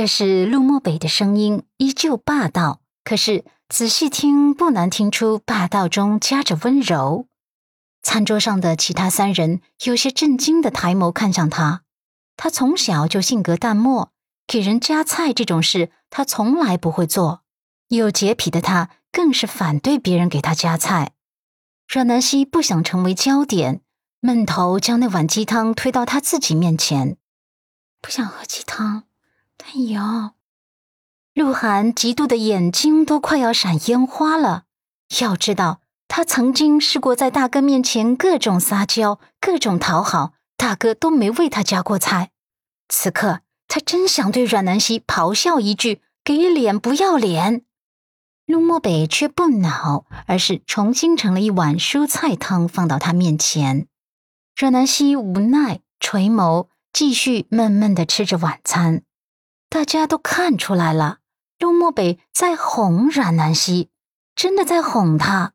这是陆漠北的声音，依旧霸道。可是仔细听，不难听出霸道中夹着温柔。餐桌上的其他三人有些震惊的抬眸看向他。他从小就性格淡漠，给人夹菜这种事他从来不会做。有洁癖的他更是反对别人给他夹菜。阮南希不想成为焦点，闷头将那碗鸡汤推到他自己面前。不想喝鸡汤，但有。鹿晗嫉妒的眼睛都快要闪烟花了。要知道，他曾经试过在大哥面前各种撒娇、各种讨好，大哥都没为他夹过菜。此刻，他真想对阮南希咆哮一句：“给脸不要脸！”陆漠北却不恼，而是重新盛了一碗蔬菜汤放到他面前。阮南希无奈垂眸，继续闷闷的吃着晚餐。大家都看出来了。陆漠北在哄阮南希，真的在哄她。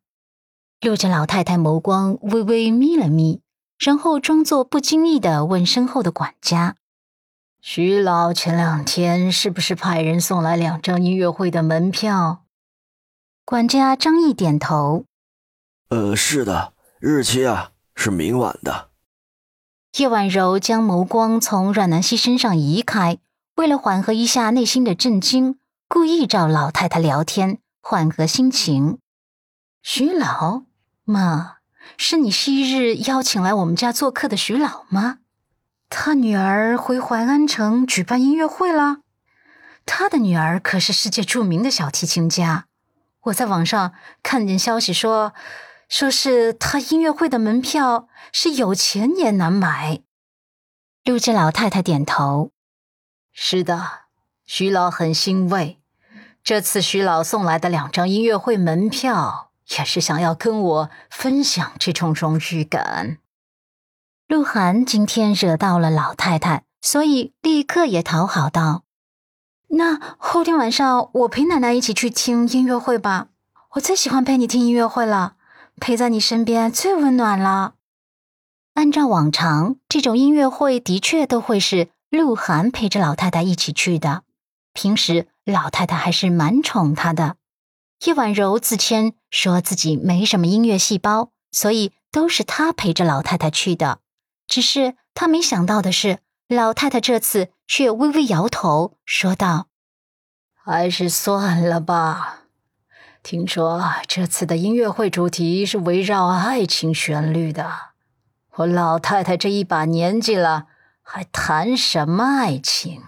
陆家老太太眸光微微眯了眯，然后装作不经意的问身后的管家：“徐老前两天是不是派人送来两张音乐会的门票？”管家张毅点头：“呃，是的，日期啊是明晚的。”叶婉柔将眸光从阮南希身上移开，为了缓和一下内心的震惊。故意找老太太聊天，缓和心情。徐老，妈，是你昔日邀请来我们家做客的徐老吗？他女儿回淮安城举办音乐会了。他的女儿可是世界著名的小提琴家。我在网上看见消息说，说是他音乐会的门票是有钱也难买。陆家老太太点头：“是的，徐老很欣慰。”这次徐老送来的两张音乐会门票，也是想要跟我分享这种荣誉感。鹿晗今天惹到了老太太，所以立刻也讨好道：“那后天晚上我陪奶奶一起去听音乐会吧。我最喜欢陪你听音乐会了，陪在你身边最温暖了。”按照往常，这种音乐会的确都会是鹿晗陪着老太太一起去的。平时。老太太还是蛮宠他的。叶婉柔自谦说自己没什么音乐细胞，所以都是他陪着老太太去的。只是他没想到的是，老太太这次却微微摇头，说道：“还是算了吧。听说这次的音乐会主题是围绕爱情旋律的。我老太太这一把年纪了，还谈什么爱情？”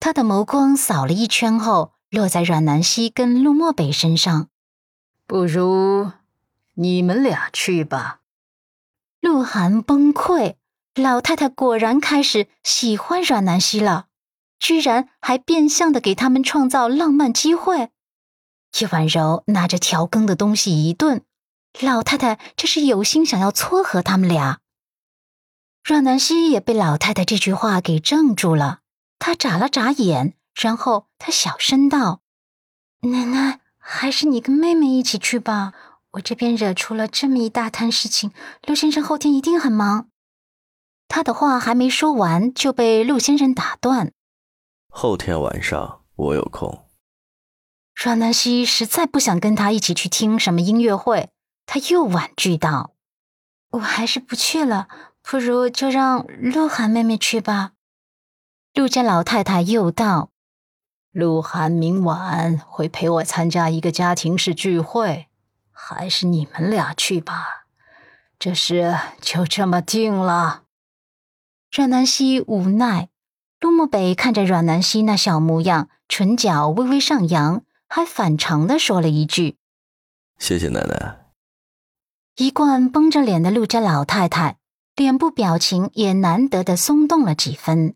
他的眸光扫了一圈后，落在阮南希跟陆漠北身上。不如你们俩去吧。鹿晗崩溃，老太太果然开始喜欢阮南希了，居然还变相的给他们创造浪漫机会。叶婉柔拿着调羹的东西一顿，老太太这是有心想要撮合他们俩。阮南希也被老太太这句话给怔住了。她眨了眨眼，然后她小声道：“奶奶，还是你跟妹妹一起去吧。我这边惹出了这么一大摊事情，陆先生后天一定很忙。”他的话还没说完，就被陆先生打断：“后天晚上我有空。”阮南希实在不想跟他一起去听什么音乐会，他又婉拒道：“我还是不去了，不如就让鹿晗妹妹去吧。”陆家老太太又道：“鹿晗明晚会陪我参加一个家庭式聚会，还是你们俩去吧。这事就这么定了。”阮南希无奈，陆慕北看着阮南希那小模样，唇角微微上扬，还反常的说了一句：“谢谢奶奶。”一贯绷着脸的陆家老太太，脸部表情也难得的松动了几分。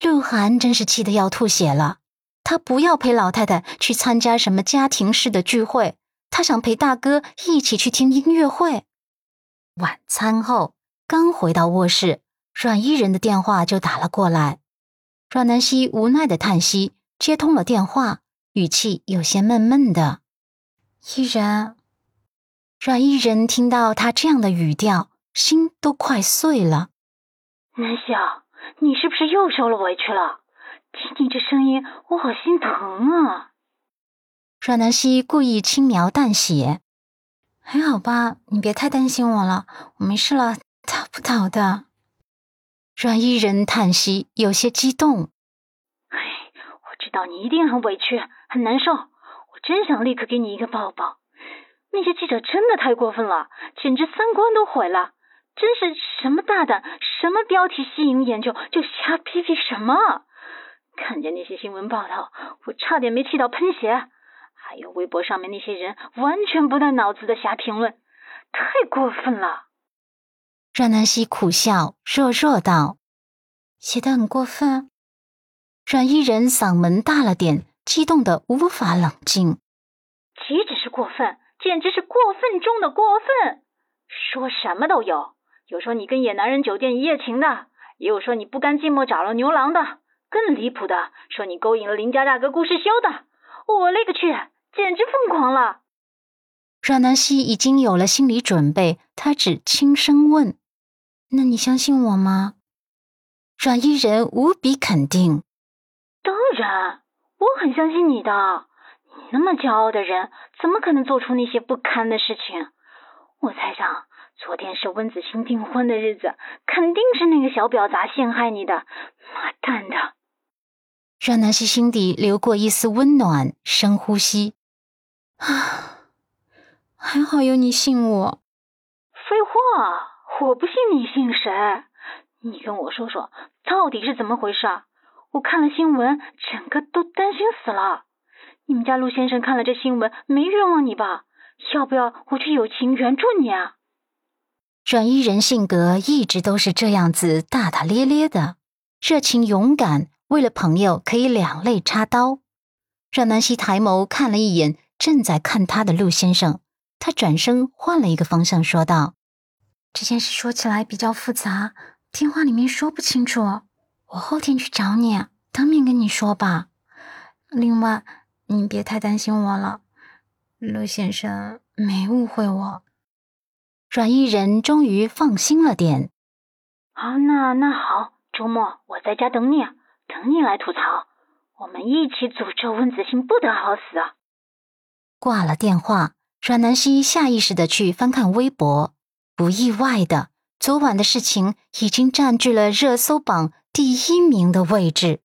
鹿晗真是气得要吐血了。他不要陪老太太去参加什么家庭式的聚会，他想陪大哥一起去听音乐会。晚餐后，刚回到卧室，阮依人的电话就打了过来。阮南希无奈的叹息，接通了电话，语气有些闷闷的：“依人。”阮依人听到他这样的语调，心都快碎了。南晓。你是不是又受了委屈了？听你这声音，我好心疼啊！阮南希故意轻描淡写：“还好吧，你别太担心我了，我没事了，倒不倒的。”阮依人叹息，有些激动：“哎，我知道你一定很委屈，很难受，我真想立刻给你一个抱抱。那些记者真的太过分了，简直三观都毁了。”真是什么大胆，什么标题吸引眼球就瞎批评什么。看见那些新闻报道，我差点没气到喷血。还有微博上面那些人完全不带脑子的瞎评论，太过分了。阮南希苦笑，弱弱道：“写的很过分。”阮依人嗓门大了点，激动的无法冷静。岂止是过分，简直是过分中的过分，说什么都有。有说你跟野男人酒店一夜情的，也有说你不甘寂寞找了牛郎的，更离谱的说你勾引了邻家大哥顾世修的。我勒个去，简直疯狂了！阮南希已经有了心理准备，他只轻声问：“那你相信我吗？”阮依人无比肯定：“当然，我很相信你的。你那么骄傲的人，怎么可能做出那些不堪的事情？我猜想。”昨天是温子欣订婚的日子，肯定是那个小婊砸陷害你的，妈蛋的！让南希心底流过一丝温暖，深呼吸，啊，还好有你信我。废话，我不信你信谁？你跟我说说，到底是怎么回事？我看了新闻，整个都担心死了。你们家陆先生看了这新闻，没冤枉你吧？要不要我去友情援助你啊？阮依人性格一直都是这样子，大大咧咧的，热情勇敢，为了朋友可以两肋插刀。阮南希抬眸看了一眼正在看他的陆先生，他转身换了一个方向说道：“这件事说起来比较复杂，电话里面说不清楚，我后天去找你，当面跟你说吧。另外，你别太担心我了，陆先生没误会我。”阮依人终于放心了点。好，那那好，周末我在家等你，等你来吐槽，我们一起诅咒温子欣不得好死啊。挂了电话，阮南希下意识的去翻看微博，不意外的，昨晚的事情已经占据了热搜榜第一名的位置。